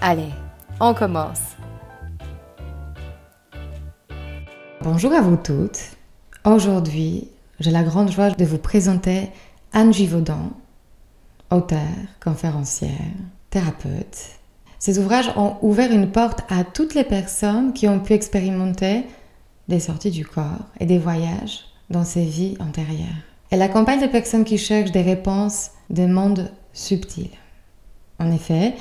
Allez, on commence. Bonjour à vous toutes. Aujourd'hui, j'ai la grande joie de vous présenter Anne Givaudan, auteure, conférencière, thérapeute. Ces ouvrages ont ouvert une porte à toutes les personnes qui ont pu expérimenter des sorties du corps et des voyages dans ces vies antérieures. Elle accompagne les personnes qui cherchent des réponses des mondes subtils. En effet,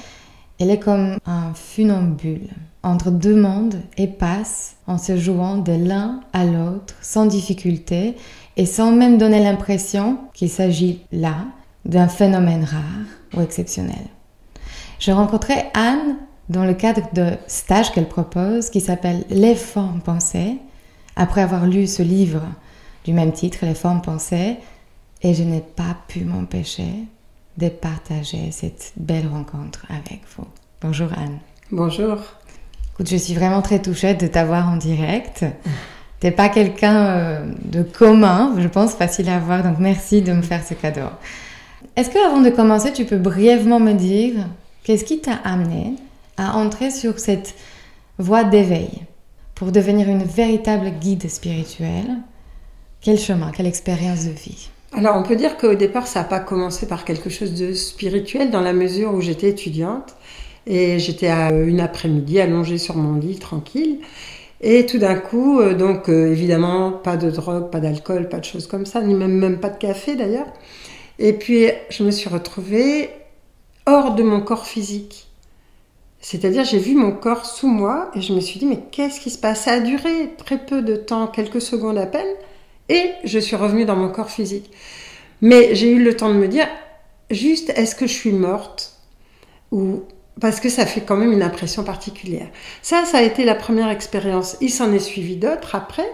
elle est comme un funambule entre deux mondes et passe en se jouant de l'un à l'autre sans difficulté et sans même donner l'impression qu'il s'agit là d'un phénomène rare ou exceptionnel. Je rencontrais Anne dans le cadre de stage qu'elle propose qui s'appelle Les formes pensées, après avoir lu ce livre du même titre, Les formes pensées, et je n'ai pas pu m'empêcher de partager cette belle rencontre avec vous. Bonjour Anne. Bonjour. Écoute, je suis vraiment très touchée de t'avoir en direct. T'es pas quelqu'un euh, de commun, je pense, facile à voir, donc merci de me faire ce cadeau. Est-ce que avant de commencer, tu peux brièvement me dire qu'est-ce qui t'a amené à entrer sur cette voie d'éveil pour devenir une véritable guide spirituelle? Quel chemin, quelle expérience de vie? Alors on peut dire qu'au départ ça n'a pas commencé par quelque chose de spirituel dans la mesure où j'étais étudiante et j'étais à une après-midi allongée sur mon lit tranquille. Et tout d'un coup, euh, donc euh, évidemment pas de drogue, pas d'alcool, pas de choses comme ça, ni même, même pas de café d'ailleurs. Et puis je me suis retrouvée hors de mon corps physique. C'est-à-dire j'ai vu mon corps sous moi et je me suis dit mais qu'est-ce qui se passe? Ça a duré très peu de temps, quelques secondes à peine, et je suis revenue dans mon corps physique. Mais j'ai eu le temps de me dire, juste, est-ce que je suis morte Ou parce que ça fait quand même une impression particulière. Ça, ça a été la première expérience. Il s'en est suivi d'autres après.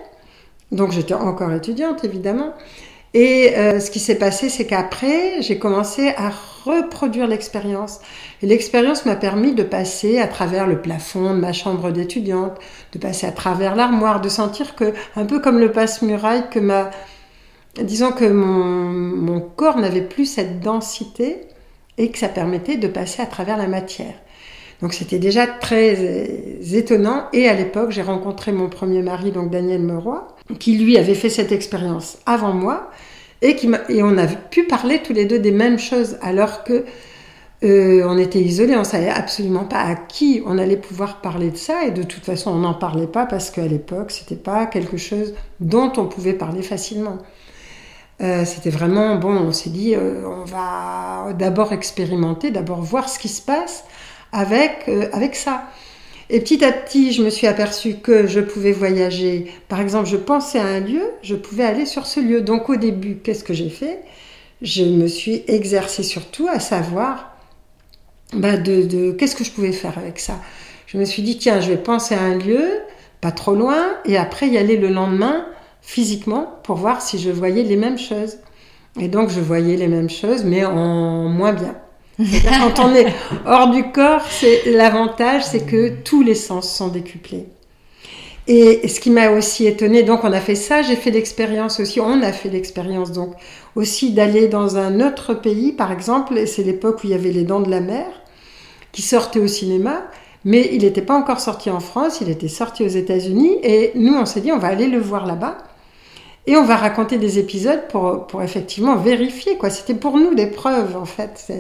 Donc j'étais encore étudiante, évidemment. Et euh, ce qui s'est passé, c'est qu'après, j'ai commencé à reproduire l'expérience. Et l'expérience m'a permis de passer à travers le plafond de ma chambre d'étudiante, de passer à travers l'armoire, de sentir que, un peu comme le passe-muraille, que ma, disons que mon, mon corps n'avait plus cette densité et que ça permettait de passer à travers la matière. Donc c'était déjà très euh, étonnant. Et à l'époque, j'ai rencontré mon premier mari, donc Daniel Meroy, qui lui avait fait cette expérience avant moi, et, qui et on a pu parler tous les deux des mêmes choses, alors que euh, on était isolés, on savait absolument pas à qui on allait pouvoir parler de ça, et de toute façon, on n'en parlait pas parce qu'à l'époque, c'était pas quelque chose dont on pouvait parler facilement. Euh, c'était vraiment, bon, on s'est dit, euh, on va d'abord expérimenter, d'abord voir ce qui se passe avec, avec ça. Et petit à petit, je me suis aperçue que je pouvais voyager. Par exemple, je pensais à un lieu, je pouvais aller sur ce lieu. Donc au début, qu'est-ce que j'ai fait? Je me suis exercée surtout à savoir bah, de, de qu'est-ce que je pouvais faire avec ça? Je me suis dit, tiens, je vais penser à un lieu, pas trop loin, et après y aller le lendemain physiquement pour voir si je voyais les mêmes choses. Et donc je voyais les mêmes choses, mais en moins bien. Quand on est hors du corps, c'est l'avantage, c'est que tous les sens sont décuplés. Et ce qui m'a aussi étonné, donc on a fait ça, j'ai fait l'expérience aussi, on a fait l'expérience donc aussi d'aller dans un autre pays, par exemple, c'est l'époque où il y avait les Dents de la Mer, qui sortaient au cinéma, mais il n'était pas encore sorti en France, il était sorti aux États-Unis, et nous on s'est dit on va aller le voir là-bas. Et on va raconter des épisodes pour, pour effectivement vérifier, quoi. C'était pour nous des preuves, en fait.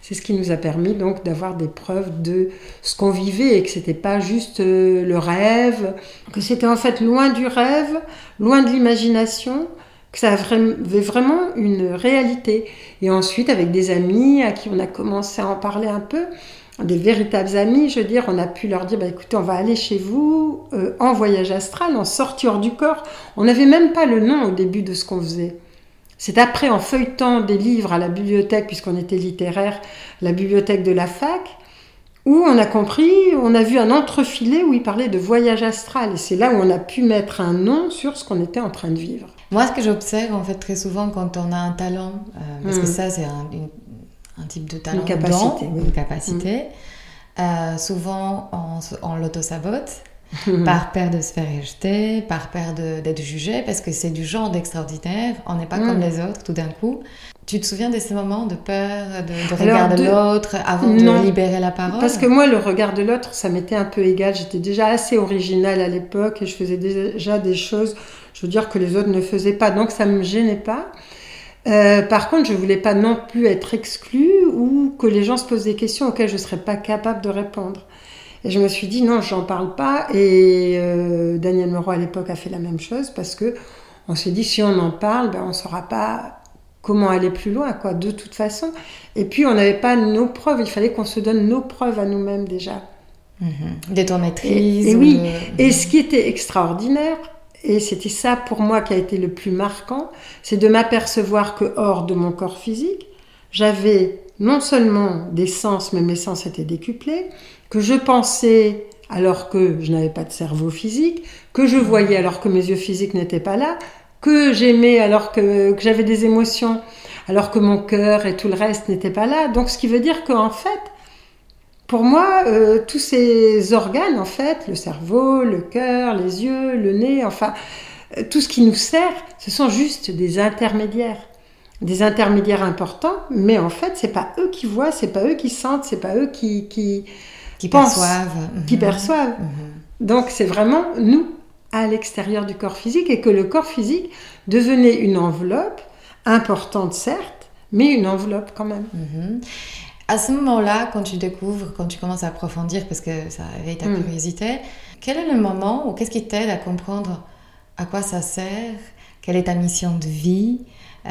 C'est ce qui nous a permis donc d'avoir des preuves de ce qu'on vivait et que c'était pas juste euh, le rêve, que c'était en fait loin du rêve, loin de l'imagination, que ça avait vraiment une réalité. Et ensuite, avec des amis à qui on a commencé à en parler un peu, des véritables amis, je veux dire, on a pu leur dire, bah, écoutez, on va aller chez vous euh, en voyage astral, en sortie hors du corps. On n'avait même pas le nom au début de ce qu'on faisait. C'est après, en feuilletant des livres à la bibliothèque, puisqu'on était littéraire, la bibliothèque de la fac, où on a compris, on a vu un entrefilet où il parlait de voyage astral. Et c'est là où on a pu mettre un nom sur ce qu'on était en train de vivre. Moi, ce que j'observe, en fait, très souvent, quand on a un talent, euh, parce que hmm. ça, c'est un, une un type de talent, une capacité, une capacité. Mm. Euh, souvent, on, l'auto-sabote par peur de se faire rejeter, par peur d'être jugé, parce que c'est du genre d'extraordinaire. On n'est pas comme mm. les autres tout d'un coup. Tu te souviens de ces moments de peur, de, regard de, l'autre, avant de libérer la parole? Parce que moi, le regard de l'autre, ça m'était un peu égal. J'étais déjà assez originale à l'époque et je faisais déjà des choses, je veux dire, que les autres ne faisaient pas. Donc, ça ne me gênait pas. Euh, par contre, je voulais pas non plus être exclue ou que les gens se posent des questions auxquelles je serais pas capable de répondre. Et je me suis dit non, j'en parle pas. Et euh, Daniel Moreau à l'époque a fait la même chose parce que on s'est dit si on en parle, ben on saura pas comment aller plus loin, quoi, de toute façon. Et puis on n'avait pas nos preuves. Il fallait qu'on se donne nos preuves à nous-mêmes déjà. Mmh. Des maîtrise. Et, oui. Et ce qui était extraordinaire, et c'était ça pour moi qui a été le plus marquant, c'est de m'apercevoir que hors de mon corps physique, j'avais non seulement des sens, mais mes sens étaient décuplés, que je pensais alors que je n'avais pas de cerveau physique, que je voyais alors que mes yeux physiques n'étaient pas là, que j'aimais alors que, j'avais des émotions, alors que mon cœur et tout le reste n'étaient pas là. Donc ce qui veut dire qu'en fait, pour moi, euh, tous ces organes, en fait, le cerveau, le cœur, les yeux, le nez, enfin, euh, tout ce qui nous sert, ce sont juste des intermédiaires. Des intermédiaires importants, mais en fait, c'est pas eux qui voient, c'est pas eux qui sentent, c'est pas eux qui, qui, qui perçoivent. Qui mhm. perçoivent. Mhm. Donc, c'est vraiment nous, à l'extérieur du corps physique, et que le corps physique devenait une enveloppe, importante certes, mais une enveloppe quand même. Mhm. À ce moment-là, quand tu découvres, quand tu commences à approfondir, parce que ça éveille ta mm. curiosité, quel est le moment ou qu'est-ce qui t'aide à comprendre à quoi ça sert, quelle est ta mission de vie, euh,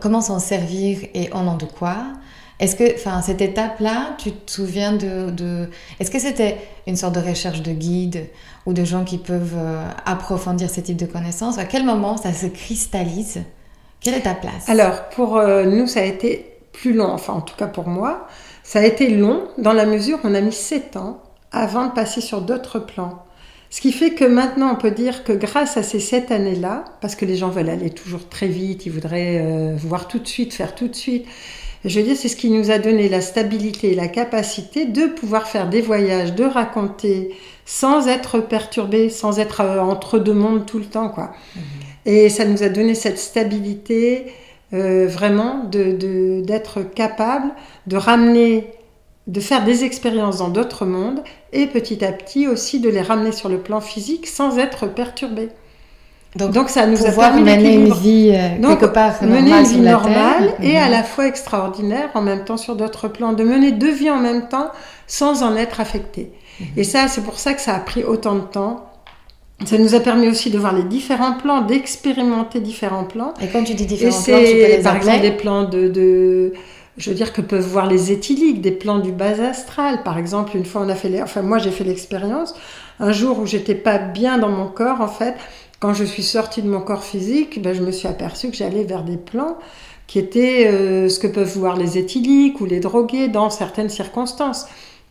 comment s'en servir et au nom de quoi? Est-ce que, enfin, cette étape-là, tu te souviens de, de... Est-ce que c'était une sorte de recherche de guide ou de gens qui peuvent euh, approfondir ce type de connaissances? À quel moment ça se cristallise? Quelle est ta place? Alors, pour euh, nous, ça a été plus long, enfin en tout cas pour moi, ça a été long dans la mesure où on a mis 7 ans avant de passer sur d'autres plans. Ce qui fait que maintenant on peut dire que grâce à ces 7 années-là, parce que les gens veulent aller toujours très vite, ils voudraient euh, voir tout de suite, faire tout de suite, je veux dire, c'est ce qui nous a donné la stabilité et la capacité de pouvoir faire des voyages, de raconter sans être perturbé, sans être euh, entre deux mondes tout le temps, quoi. Mmh. Et ça nous a donné cette stabilité, euh, vraiment d'être capable de ramener, de faire des expériences dans d'autres mondes et petit à petit aussi de les ramener sur le plan physique sans être perturbé. Donc, ça nous a permis mener une vie euh, quelque part mener une vie normale et à mhm. la fois extraordinaire en même temps sur d'autres plans, de mener deux vies en même temps sans en être affecté. Mhm. Et ça, c'est pour ça que ça a pris autant de temps ça nous a permis aussi de voir les différents plans, d'expérimenter différents plans. Et quand tu dis différents plans, tu peux les Par exemple, des plans de, de, je veux dire que peuvent voir les éthyliques, des plans du bas astral. Par exemple, une fois on a fait, les, enfin moi j'ai fait l'expérience, un jour où j'étais pas bien dans mon corps, en fait, quand je suis sortie de mon corps physique, ben, je me suis aperçue que j'allais vers des plans qui étaient euh, ce que peuvent voir les éthyliques ou les drogués dans certaines circonstances.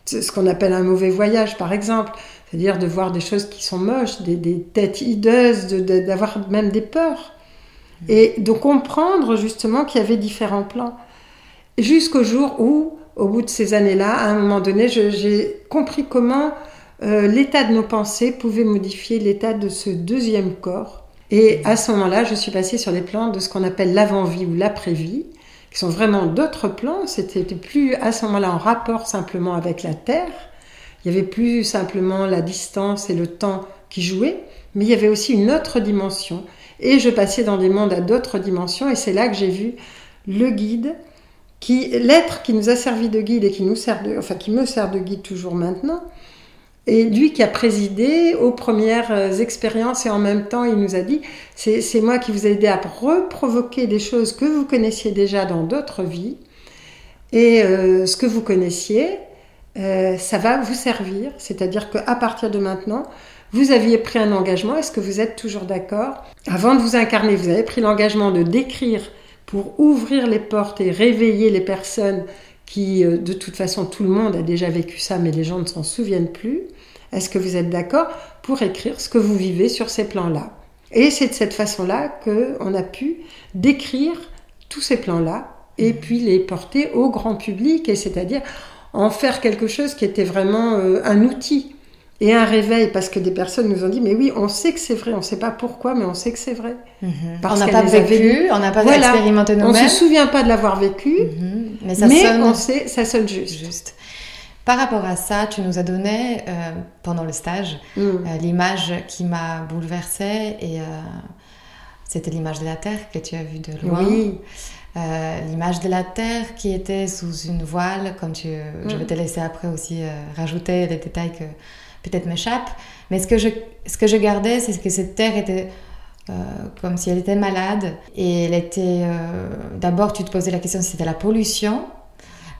Ce qu'on appelle un mauvais voyage, par exemple. C'est-à-dire de voir des choses qui sont moches, des, têtes hideuses, d'avoir même des peurs. Et de comprendre justement qu'il y avait différents plans. Jusqu'au jour où, au bout de ces années-là, à un moment donné, j'ai compris comment euh, l'état de nos pensées pouvait modifier l'état de ce deuxième corps. Et à ce moment-là, je suis passée sur les plans de ce qu'on appelle l'avant-vie ou l'après-vie, qui sont vraiment d'autres plans. C'était plus à ce moment-là en rapport simplement avec la Terre, il y avait plus simplement la distance et le temps qui jouaient, mais il y avait aussi une autre dimension. Et je passais dans des mondes à d'autres dimensions, et c'est là que j'ai vu le guide qui l'être qui nous a servi de guide et qui nous sert de, enfin qui me sert de guide toujours maintenant, et lui qui a présidé aux premières euh, expériences et en même temps il nous a dit c'est moi qui vous ai aidé à reprovoquer des choses que vous connaissiez déjà dans d'autres vies et euh, ce que vous connaissiez euh, ça va vous servir c'est-à-dire qu'à partir de maintenant vous aviez pris un engagement est-ce que vous êtes toujours d'accord? Avant de vous incarner vous avez pris l'engagement de décrire pour ouvrir les portes et réveiller les personnes qui, de toute façon, tout le monde a déjà vécu ça, mais les gens ne s'en souviennent plus. Est-ce que vous êtes d'accord pour écrire ce que vous vivez sur ces plans-là? Et c'est de cette façon-là qu'on a pu décrire tous ces plans-là et mmh. puis les porter au grand public, et c'est-à-dire en faire quelque chose qui était vraiment euh, un outil et un réveil, parce que des personnes nous ont dit, mais oui, on sait que c'est vrai, on ne sait pas pourquoi, mais on sait que c'est vrai. Mmh. on n'a pas vécu, on n'a pas expérimenté nous-mêmes. On ne se souvient pas de l'avoir vécu, mmh. mais, ça sonne... on sait, ça sonne juste. juste. Par rapport à ça, tu nous as donné euh, pendant le stage mm. euh, l'image qui m'a bouleversée et euh, c'était l'image de la Terre que tu as vue de loin. Oui. L'image de la Terre qui était sous une voile, comme tu, je vais mm. te laisser après aussi rajouter des détails que peut-être m'échappent. Mais ce que je, ce que je gardais, c'est que cette Terre était comme si elle était malade et elle était. D'abord, tu te posais la question si c'était la pollution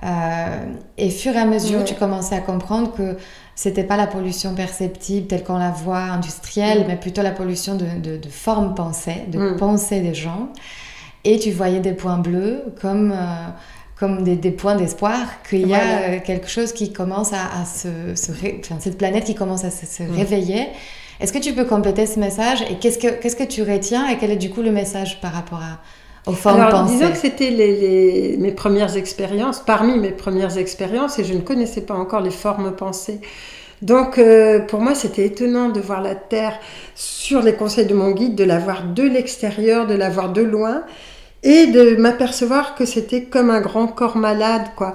euh, et fur et à mesure, tu commençais à comprendre que c'était pas la pollution perceptible telle qu'on la voit industrielle, mais plutôt la pollution de, de, forme pensée, de mm. pensée des gens. Et tu voyais des points bleus comme, euh, comme des, des points d'espoir qu'il y a euh, quelque chose qui commence à, se, enfin, cette planète qui commence à se, mm. réveiller. Est-ce que tu peux compléter ce message et qu'est-ce que, qu'est-ce que tu retiens et quel est du coup le message par rapport à, alors, disons que c'était les, mes premières expériences, parmi mes premières expériences, et je ne connaissais pas encore les formes pensées. Donc, euh, pour moi, c'était étonnant de voir la Terre sur les conseils de mon guide, de la voir de l'extérieur, de la voir de loin, et de m'apercevoir que c'était comme un grand corps malade, quoi.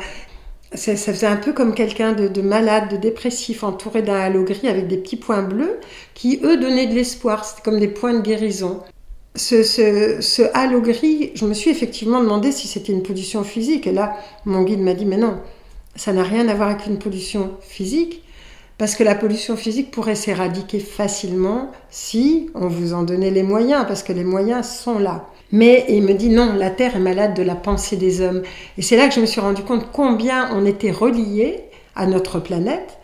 Ça, faisait un peu comme quelqu'un de, de, malade, de dépressif, entouré d'un halo gris avec des petits points bleus qui, eux, donnaient de l'espoir. C'était comme des points de guérison ce, ce, halo gris, je me suis effectivement demandé si c'était une pollution physique. Et là, mon guide m'a dit, mais non, ça n'a rien à voir avec une pollution physique, parce que la pollution physique pourrait s'éradiquer facilement si on vous en donnait les moyens, parce que les moyens sont là. Mais il me dit non, la Terre est malade de la pensée des hommes. Et c'est là que je me suis rendu compte combien on était reliés à notre planète,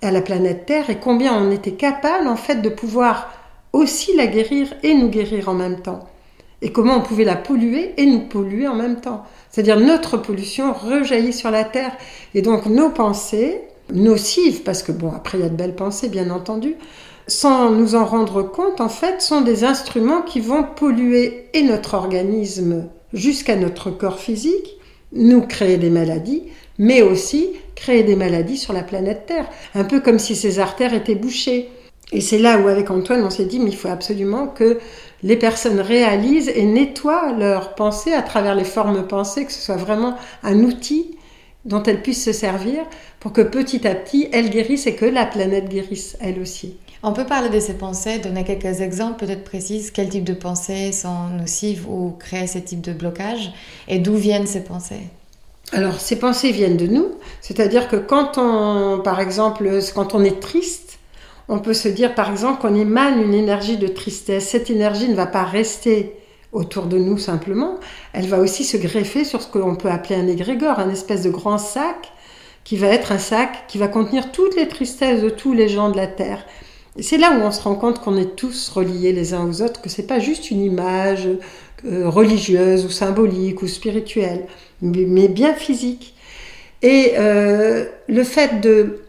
à la planète Terre, et combien on était capable en fait de pouvoir aussi la guérir et nous guérir en même temps. Et comment on pouvait la polluer et nous polluer en même temps. C'est-à-dire notre pollution rejaillit sur la Terre. Et donc nos pensées, nocives, parce que bon, après il y a de belles pensées bien entendu, sans nous en rendre compte, en fait, sont des instruments qui vont polluer et notre organisme jusqu'à notre corps physique, nous créer des maladies, mais aussi créer des maladies sur la planète Terre. Un peu comme si ces artères étaient bouchées. Et c'est là où, avec Antoine, on s'est dit, mais il faut absolument que les personnes réalisent et nettoient leurs pensées à travers les formes pensées, que ce soit vraiment un outil dont elles puissent se servir pour que petit à petit, elles guérissent et que la planète guérisse, elle aussi. On peut parler de ces pensées, donner quelques exemples peut-être précis, quel type de pensées sont nocives ou créent ce type de blocage et d'où viennent ces pensées? Alors, ces pensées viennent de nous, c'est-à-dire que quand on, par exemple, quand on est triste, on peut se dire par exemple qu'on émane une énergie de tristesse. Cette énergie ne va pas rester autour de nous simplement, elle va aussi se greffer sur ce que l'on peut appeler un égrégore, un espèce de grand sac qui va être un sac qui va contenir toutes les tristesses de tous les gens de la Terre. C'est là où on se rend compte qu'on est tous reliés les uns aux autres, que c'est pas juste une image euh, religieuse ou symbolique ou spirituelle, mais, bien physique. Et euh, le fait de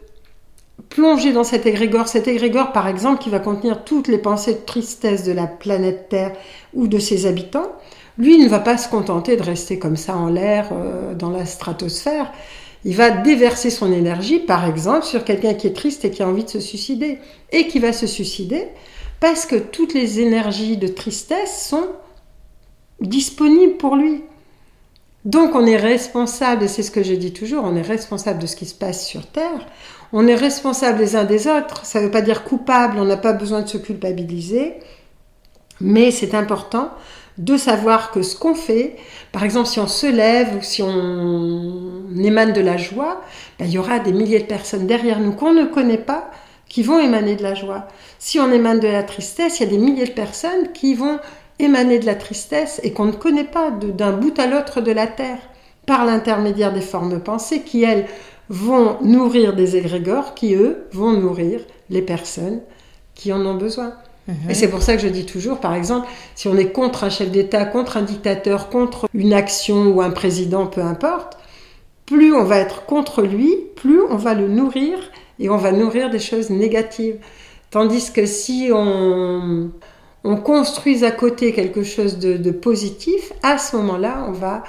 plonger dans cet égrégore, cet égrégore par exemple qui va contenir toutes les pensées de tristesse de la planète Terre ou de ses habitants, lui ne va pas se contenter de rester comme ça en l'air euh, dans la stratosphère. Il va déverser son énergie, par exemple, sur quelqu'un qui est triste et qui a envie de se suicider, et qui va se suicider parce que toutes les énergies de tristesse sont disponibles pour lui. Donc on est responsable, et c'est ce que je dis toujours, on est responsable de ce qui se passe sur Terre, on est responsable les uns des autres, ça ne veut pas dire coupable, on n'a pas besoin de se culpabiliser, mais c'est important de savoir que ce qu'on fait, par exemple si on se lève ou si on émane de la joie, ben, il y aura des milliers de personnes derrière nous qu'on ne connaît pas qui vont émaner de la joie. Si on émane de la tristesse, il y a des milliers de personnes qui vont émaner de la tristesse et qu'on ne connaît pas d'un bout à l'autre de la terre par l'intermédiaire des formes pensées qui, elles, vont nourrir des égrégores qui, eux, vont nourrir les personnes qui en ont besoin. Et c'est pour ça que je dis toujours, par exemple, si on est contre un chef d'État, contre un dictateur, contre une action ou un président, peu importe, plus on va être contre lui, plus on va le nourrir et on va nourrir des choses négatives. Tandis que si on, on construise à côté quelque chose de, de positif, à ce moment-là, on va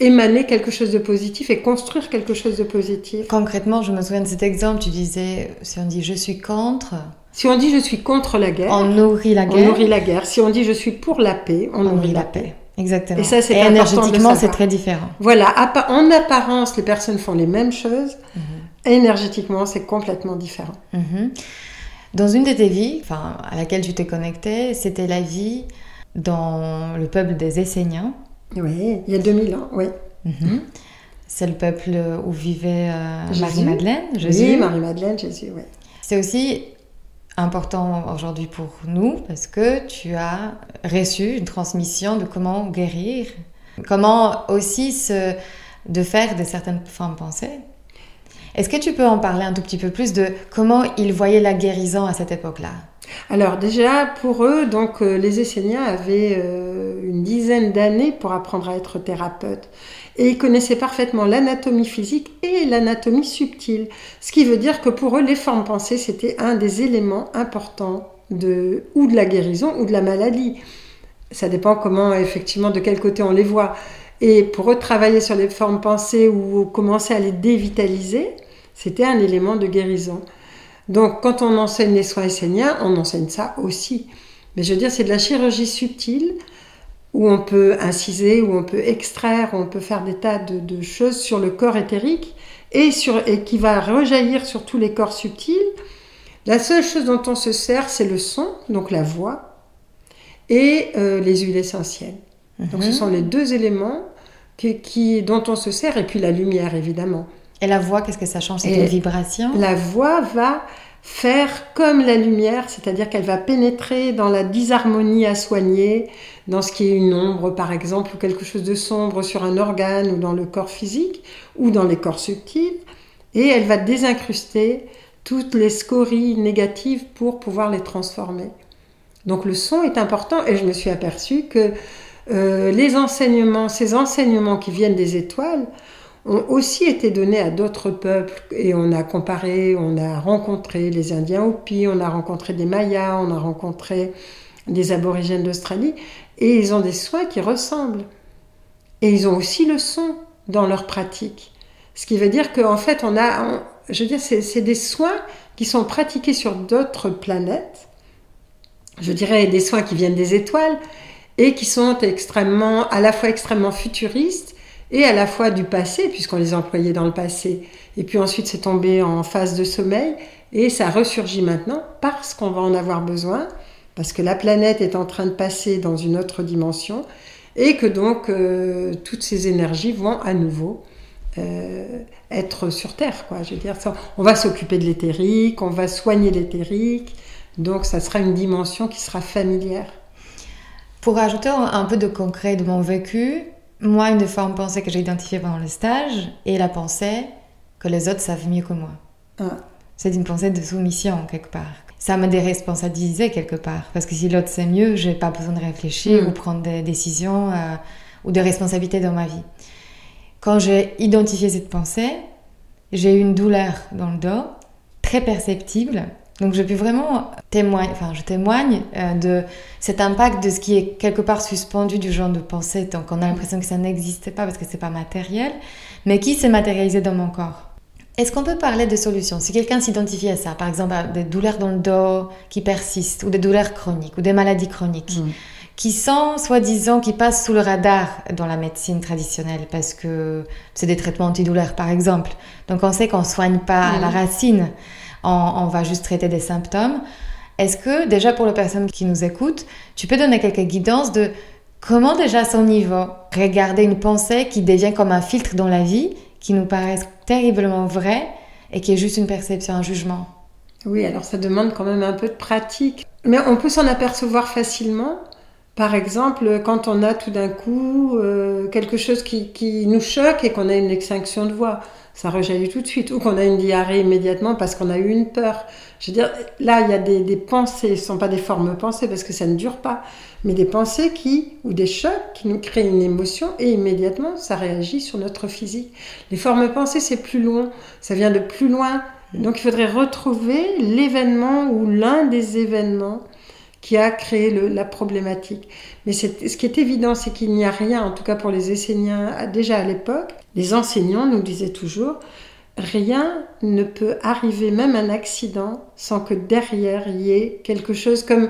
émaner quelque chose de positif et construire quelque chose de positif. Concrètement, je me souviens de cet exemple, tu disais, si on dit je suis contre, si on dit je suis contre la guerre, on nourrit la guerre. On nourrit la guerre. Si on dit je suis pour la paix, on, nourrit la, paix. Exactement. Et ça, c'est énergétiquement, c'est très différent. Voilà. En apparence, les personnes font les mêmes choses. Mhm. Énergétiquement, c'est complètement différent. Mhm. Dans une de tes vies, enfin, à laquelle tu t'es connectée, c'était la vie dans le peuple des Esséniens. Oui, il y a 2000 ans, oui. Mhm. C'est le peuple où vivait euh, Marie-Madeleine, Jésus. Oui, Marie-Madeleine, Jésus, oui. C'est aussi important aujourd'hui pour nous parce que tu as reçu une transmission de comment guérir, comment aussi se, de faire de certaines formes pensées. Est-ce que tu peux en parler un tout petit peu plus de comment ils voyaient la guérison à cette époque-là? Alors déjà, pour eux, donc euh, les Esséniens avaient euh, une dizaine d'années pour apprendre à être thérapeutes. Et ils connaissaient parfaitement l'anatomie physique et l'anatomie subtile. Ce qui veut dire que pour eux, les formes pensées, c'était un des éléments importants de, ou de la guérison ou de la maladie. Ça dépend comment, effectivement, de quel côté on les voit. Et pour eux, travailler sur les formes pensées ou commencer à les dévitaliser, c'était un élément de guérison. Donc, quand on enseigne les soins esséniens, on enseigne ça aussi. Mais je veux dire, c'est de la chirurgie subtile où on peut inciser, où on peut extraire, où on peut faire des tas de, choses sur le corps éthérique et, sur, et qui va rejaillir sur tous les corps subtils. La seule chose dont on se sert, c'est le son, donc la voix, et euh, les huiles essentielles. Donc ce mhm. sont les deux éléments qui, dont on se sert, et puis la lumière, évidemment. Et la voix, qu'est-ce que ça change? C'est une vibration? La voix va faire comme la lumière, c'est-à-dire qu'elle va pénétrer dans la disharmonie à soigner, dans ce qui est une ombre par exemple, ou quelque chose de sombre sur un organe ou dans le corps physique, ou dans les corps subtils, et elle va désincruster toutes les scories négatives pour pouvoir les transformer. Donc le son est important et je me suis aperçue que euh, les enseignements, ces enseignements qui viennent des étoiles, ont aussi été donnés à d'autres peuples et on a comparé, on a rencontré les Indiens Hopi, on a rencontré des Mayas, on a rencontré des aborigènes d'Australie et ils ont des soins qui ressemblent. Et ils ont aussi le son dans leur pratique. Ce qui veut dire qu'en fait, on a, je veux dire, c'est des soins qui sont pratiqués sur d'autres planètes. Je dirais des soins qui viennent des étoiles et qui sont extrêmement, à la fois extrêmement futuristes et à la fois du passé, puisqu'on les employait dans le passé, et puis ensuite c'est tombé en phase de sommeil, et ça ressurgit maintenant parce qu'on va en avoir besoin, parce que la planète est en train de passer dans une autre dimension, et que donc euh, toutes ces énergies vont à nouveau euh, être sur Terre. Quoi. Je veux dire, on va s'occuper de l'éthérique, on va soigner l'éthérique, donc ça sera une dimension qui sera familière. Pour ajouter un peu de concret de mon vécu, moi, une des formes pensées que j'ai identifiées pendant le stage est la pensée que les autres savent mieux que moi. Ah. C'est une pensée de soumission, quelque part. Ça me déresponsabilisait quelque part. Parce que si l'autre sait mieux, j'ai pas besoin de réfléchir mm. ou prendre des décisions euh, ou de responsabilités dans ma vie. Quand j'ai identifié cette pensée, j'ai eu une douleur dans le dos, très perceptible, donc je peux vraiment témoigner, enfin je témoigne euh, de cet impact de ce qui est quelque part suspendu du genre de pensée. Donc on a l'impression que ça n'existait pas parce que c'est pas matériel, mais qui s'est matérialisé dans mon corps. Est-ce qu'on peut parler de solutions? Si quelqu'un s'identifie à ça, par exemple à des douleurs dans le dos qui persistent, ou des douleurs chroniques, ou des maladies chroniques, mm. qui sont soi-disant, qui passent sous le radar dans la médecine traditionnelle, parce que c'est des traitements antidouleurs par exemple. Donc on sait qu'on ne soigne pas la mm. On, va juste traiter des symptômes. Est-ce que déjà pour les personnes qui nous écoutent, tu peux donner quelques guidances de Comment déjà à son niveau regarder une pensée qui devient comme un filtre dans la vie, qui nous paraît terriblement vraie et qui est juste une perception, un jugement? Oui, alors ça demande quand même un peu de pratique. Mais on peut s'en apercevoir facilement. Par exemple, quand on a tout d'un coup euh, quelque chose qui, qui, nous choque et qu'on a une extinction de voix, ça rejaillit tout de suite. Ou qu'on a une diarrhée immédiatement parce qu'on a eu une peur. Je veux dire, là, il y a des, des pensées, ce ne sont pas des formes pensées parce que ça ne dure pas, mais des pensées qui, ou des chocs qui nous créent une émotion et immédiatement, ça réagit sur notre physique. Les formes pensées, c'est plus loin, ça vient de plus loin. Donc il faudrait retrouver l'événement ou l'un des événements qui a créé la problématique. Mais ce qui est évident, c'est qu'il n'y a rien, en tout cas pour les Esséniens, déjà à l'époque, les enseignants nous disaient toujours, rien ne peut arriver, même un accident, sans que derrière il y ait quelque chose comme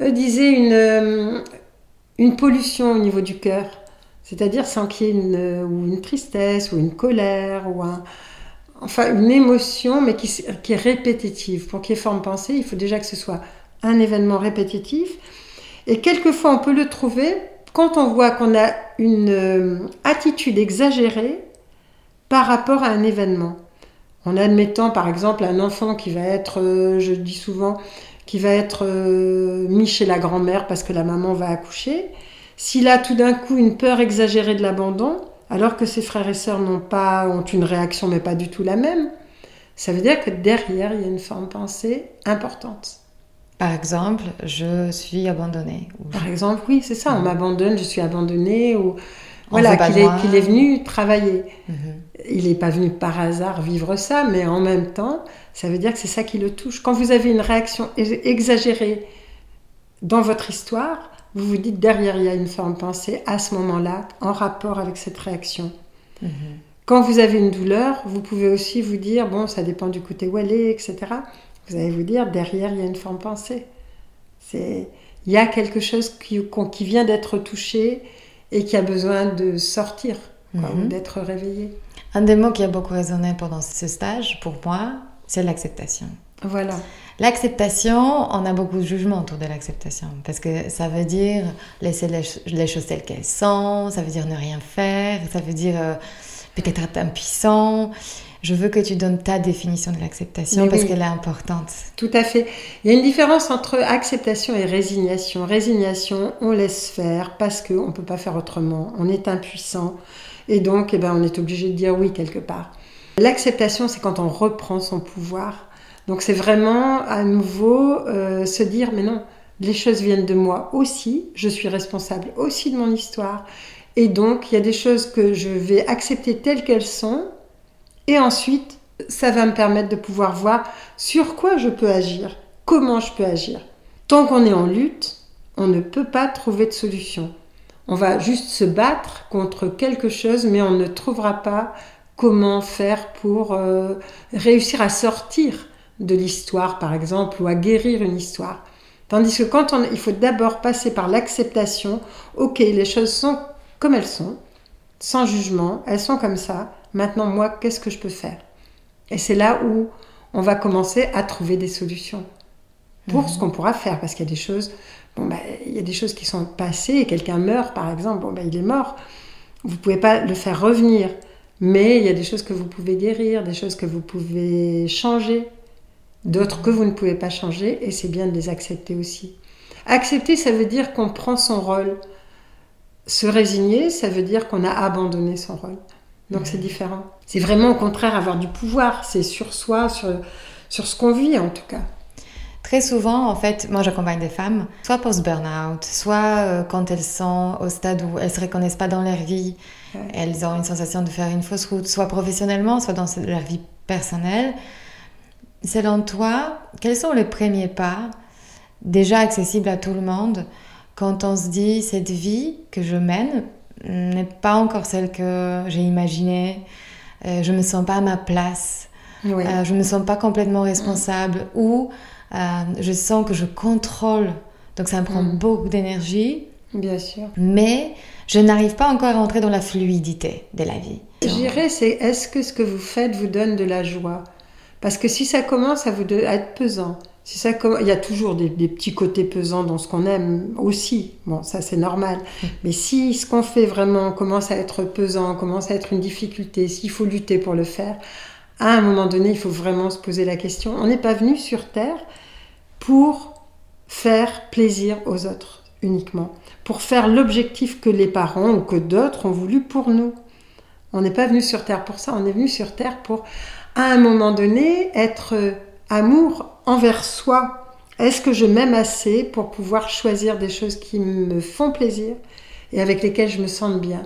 eux disaient une, euh, une pollution au niveau du cœur. C'est-à-dire sans qu'il y ait une, une tristesse ou une colère ou enfin une émotion, mais qui, qui est répétitive. Pour qu'il y ait forme pensée, il faut déjà que ce soit un événement répétitif. Et quelquefois, on peut le trouver quand on voit qu'on a une euh, attitude exagérée par rapport à un événement. En admettant par exemple un enfant qui va être, euh, je dis souvent, qui va être euh, mis chez la grand-mère parce que la maman va accoucher, s'il a tout d'un coup une peur exagérée de l'abandon, alors que ses frères et sœurs n'ont pas ont une réaction mais pas du tout la même, ça veut dire que derrière il y a une forme pensée importante. Par exemple, je suis abandonnée. Par exemple, oui, c'est ça, on m'abandonne, je suis abandonnée, ou voilà, qu'il est, est, venu travailler. Mhm. Il n'est pas venu par hasard vivre ça, mais en même temps, ça veut dire que c'est ça qui le touche. Quand vous avez une réaction exagérée dans votre histoire, vous vous dites derrière il y a une forme pensée à ce moment-là, en rapport avec cette réaction. Mhm. Quand vous avez une douleur, vous pouvez aussi vous dire, bon, ça dépend du côté où elle est, etc. Vous allez vous dire, derrière, il y a une forme pensée. C'est, il y a quelque chose qui, qui vient d'être touché et qui a besoin de sortir, mhm. d'être réveillé. Un des mots qui a beaucoup résonné pendant ce stage, pour moi, c'est l'acceptation. Voilà. L'acceptation, on a beaucoup de jugements autour de l'acceptation, parce que ça veut dire laisser les, choses telles qu'elles sont, ça veut dire ne rien faire, ça veut dire euh, peut-être être impuissant. Je veux que tu donnes ta définition de l'acceptation parce qu'elle est importante. Tout à fait. Il y a une différence entre acceptation et résignation. Résignation, on laisse faire parce qu'on ne peut pas faire autrement. On est impuissant et donc eh ben, on est obligé de dire oui quelque part. L'acceptation, c'est quand on reprend son pouvoir. Donc c'est vraiment à nouveau euh, se dire mais non, les choses viennent de moi aussi, je suis responsable aussi de mon histoire. Et donc il y a des choses que je vais accepter telles qu'elles sont et ensuite, ça va me permettre de pouvoir voir sur quoi je peux agir, comment je peux agir. Tant qu'on est en lutte, on ne peut pas trouver de solution. On va juste se battre contre quelque chose, mais on ne trouvera pas comment faire pour euh, réussir à sortir de l'histoire, par exemple, ou à guérir une histoire. Tandis que quand on, il faut d'abord passer par l'acceptation, ok, les choses sont comme elles sont, sans jugement, elles sont comme ça, Maintenant, moi, qu'est-ce que je peux faire? Et c'est là où on va commencer à trouver des solutions pour mhm. ce qu'on pourra faire, parce qu'il y a des choses, bon, bah, il y a des choses qui sont passées, quelqu'un meurt par exemple, bon, bah, il est mort, vous ne pouvez pas le faire revenir, mais il y a des choses que vous pouvez guérir, des choses que vous pouvez changer, d'autres que vous ne pouvez pas changer, et c'est bien de les accepter aussi. Accepter, ça veut dire qu'on prend son rôle. Se résigner, ça veut dire qu'on a abandonné son rôle. Donc c'est différent. C'est vraiment au contraire avoir du pouvoir. C'est sur soi, sur, sur ce qu'on vit en tout cas. Très souvent, en fait, moi j'accompagne des femmes, soit post-burnout, soit euh, quand elles sont au stade où elles ne se reconnaissent pas dans leur vie, elles ont une sensation de faire une fausse route, soit professionnellement, soit dans leur vie personnelle. Selon toi, quels sont les premiers pas déjà accessibles à tout le monde quand on se dit cette vie que je mène, n'est pas encore celle que j'ai imaginée. Euh, je me sens pas à ma place. Euh, je me sens pas complètement responsable. Ou euh, je sens que je contrôle. Donc ça me prend mm. beaucoup d'énergie. Bien sûr. Mais je n'arrive pas encore à entrer dans la fluidité de la vie. Je dirais, c'est est-ce que ce que vous faites vous donne de la joie? Parce que si ça commence à vous de- à être pesant, si ça il y a toujours des, des petits côtés pesants dans ce qu'on aime aussi. Bon, ça c'est normal. Mais si ce qu'on fait vraiment commence à être pesant, commence à être une difficulté, s'il faut lutter pour le faire, à un moment donné, il faut vraiment se poser la question. On n'est pas venu sur Terre pour faire plaisir aux autres uniquement, pour faire l'objectif que les parents ou que d'autres ont voulu pour nous. On n'est pas venu sur Terre pour ça, on est venu sur Terre pour, à un moment donné, être amour envers soi. Est-ce que je m'aime assez pour pouvoir choisir des choses qui me font plaisir et avec lesquelles je me sens bien?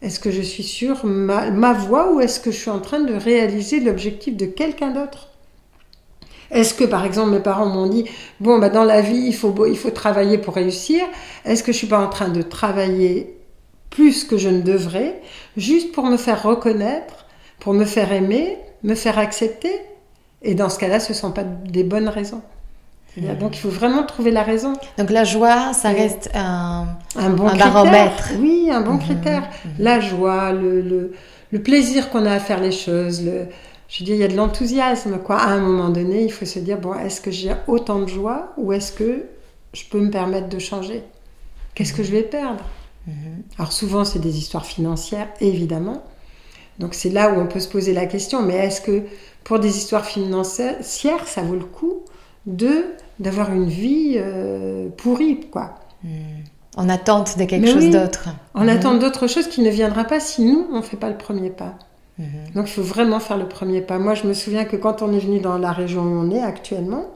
Est-ce que je suis sur ma, ma voie ou est-ce que je suis en train de réaliser l'objectif de quelqu'un d'autre? Est-ce que, par exemple, mes parents m'ont dit, bon, bah, dans la vie, il faut, il travailler pour réussir. Est-ce que je suis pas en train de travailler plus que je ne devrais, juste pour me faire reconnaître, pour me faire aimer, me faire accepter? Et dans ce cas-là, ce ne sont pas des bonnes raisons. Donc il faut vraiment trouver la raison. Donc la joie, ça reste un... Un bon Un critère. baromètre. Oui, un bon critère. La joie, le, le, le plaisir qu'on a à faire les choses. Le, je veux dire, il y a de l'enthousiasme. Quoi. À un moment donné, il faut se dire, bon, est-ce que j'ai autant de joie ou est-ce que je peux me permettre de changer? Qu'est-ce que je vais perdre? Alors souvent, c'est des histoires financières, évidemment. Donc c'est là où on peut se poser la question, mais est-ce que pour des histoires financières, ça vaut le coup de d'avoir une vie euh, pourrie, quoi en attente de quelque Mais chose oui. d'autre. On Mhm. attend d'autres choses qui ne viendra pas si nous, on ne fait pas le premier pas. Mhm. Donc il faut vraiment faire le premier pas. Moi, je me souviens que quand on est venu dans la région où on est actuellement,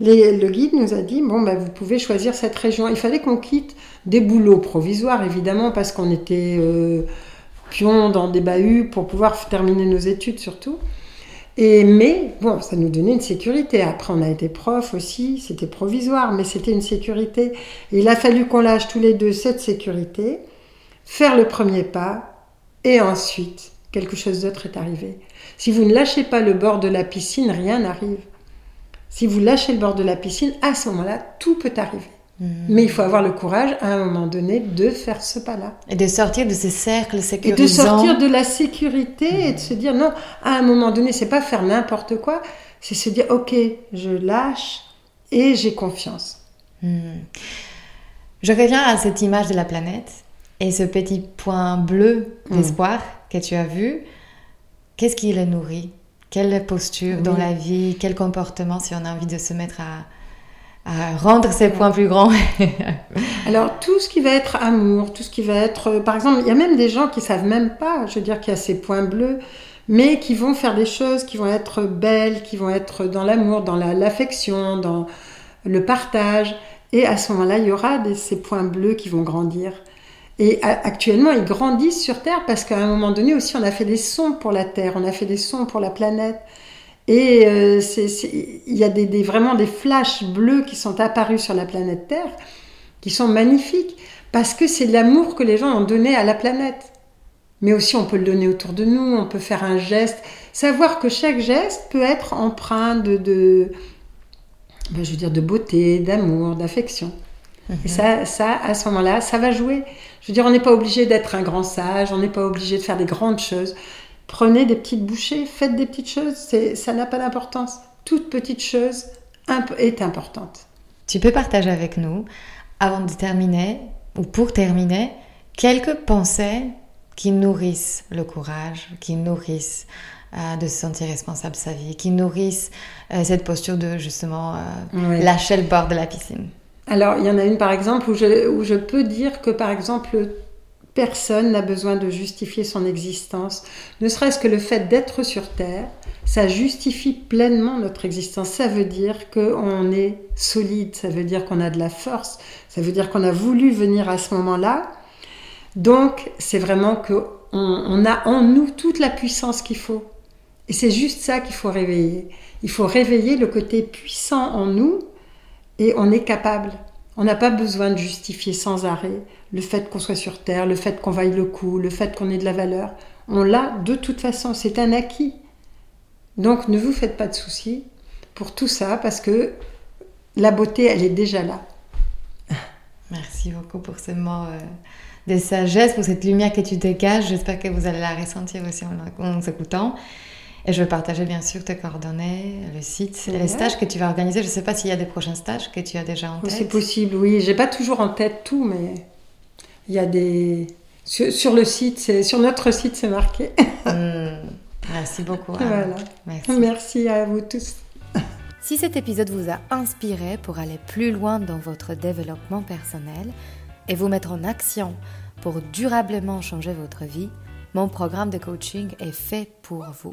les- le guide nous a dit, bon, bah, vous pouvez choisir cette région. Il fallait qu'on quitte des boulots provisoires, évidemment, parce qu'on était euh, pions dans des bahuts pour pouvoir terminer nos études surtout. Et, mais bon, ça nous donnait une sécurité. Après, on a été prof aussi, c'était provisoire, mais c'était une sécurité. Il a fallu qu'on lâche tous les deux cette sécurité, faire le premier pas, et ensuite, quelque chose d'autre est arrivé. Si vous ne lâchez pas le bord de la piscine, rien n'arrive. Si vous lâchez le bord de la piscine, à ce moment-là, tout peut arriver. Mhm. Mais il faut avoir le courage, à un moment donné, de faire ce pas-là. Et de sortir de ces cercles Et sécurisants. de sortir de la sécurité et de se dire non, à un moment donné, c'est pas faire n'importe quoi, c'est se dire ok, je lâche et j'ai confiance. Hmm. Je reviens à cette image de la planète et ce petit point bleu Hmm. d'espoir que tu as vu. Qu'est-ce qui le nourrit? Quelle posture dans la vie? Quel comportement si on a envie de se mettre à, à rendre ces points plus grands Alors tout ce qui va être amour, tout ce qui va être, euh, par exemple, il y a même des gens qui savent même pas, je veux dire qu'il y a ces points bleus, mais qui vont faire des choses qui vont être belles, qui vont être dans l'amour, dans la- l'affection, dans le partage. Et à ce moment-là, il y aura ces points bleus qui vont grandir. Et actuellement, ils grandissent sur Terre parce qu'à un moment donné aussi, on a fait des sons pour la Terre, on a fait des sons pour la planète. Et euh, c'est- c'est- il y a des, des- vraiment des flashs bleus qui sont apparus sur la planète Terre, qui sont magnifiques, parce que c'est l'amour que les gens ont donné à la planète. Mais aussi, on peut le donner autour de nous, on peut faire un geste. Savoir que chaque geste peut être empreint de, de ben, je veux dire, de beauté, d'amour, d'affection. Et ça, ça, à ce moment-là, ça va jouer. Je veux dire, on n'est pas obligé d'être un grand sage, on n'est pas obligé de faire des grandes choses. Prenez des petites bouchées, faites des petites choses, ça n'a pas d'importance. Toute petite chose imp- est importante. Tu peux partager avec nous, avant de terminer, ou pour terminer, quelques pensées qui nourrissent le courage, qui nourrissent euh, de se sentir responsable de sa vie, qui nourrissent euh, cette posture de justement euh, lâcher le bord de la piscine. Alors, il y en a une par exemple où je, où je peux dire que par exemple, personne n'a besoin de justifier son existence, ne serait-ce que le fait d'être sur Terre, ça justifie pleinement notre existence. Ça veut dire qu'on est solide, ça veut dire qu'on a de la force, ça veut dire qu'on a voulu venir à ce moment-là. Donc, c'est vraiment qu'on on a en nous toute la puissance qu'il faut. Et c'est juste ça qu'il faut réveiller. Il faut réveiller le côté puissant en nous et on est capable. On n'a pas besoin de justifier sans arrêt le fait qu'on soit sur Terre, le fait qu'on vaille le coup, le fait qu'on ait de la valeur. On l'a de toute façon, c'est un acquis. Donc ne vous faites pas de soucis pour tout ça parce que la beauté, elle est déjà là. Merci beaucoup pour ce mot euh, de sagesse, pour cette lumière que tu dégages. J'espère que vous allez la ressentir aussi en, en s'écoutant. Et je vais partager bien sûr tes coordonnées, le site les stages que tu vas organiser. Je ne sais pas s'il y a des prochains stages que tu as déjà en tête. C'est possible, oui. J'ai pas toujours en tête tout, mais il y a des. Sur, le site, sur notre site, c'est marqué. Hmm. Merci beaucoup. Voilà. Merci. Merci à vous tous. Si cet épisode vous a inspiré pour aller plus loin dans votre développement personnel et vous mettre en action pour durablement changer votre vie, mon programme de coaching est fait pour vous.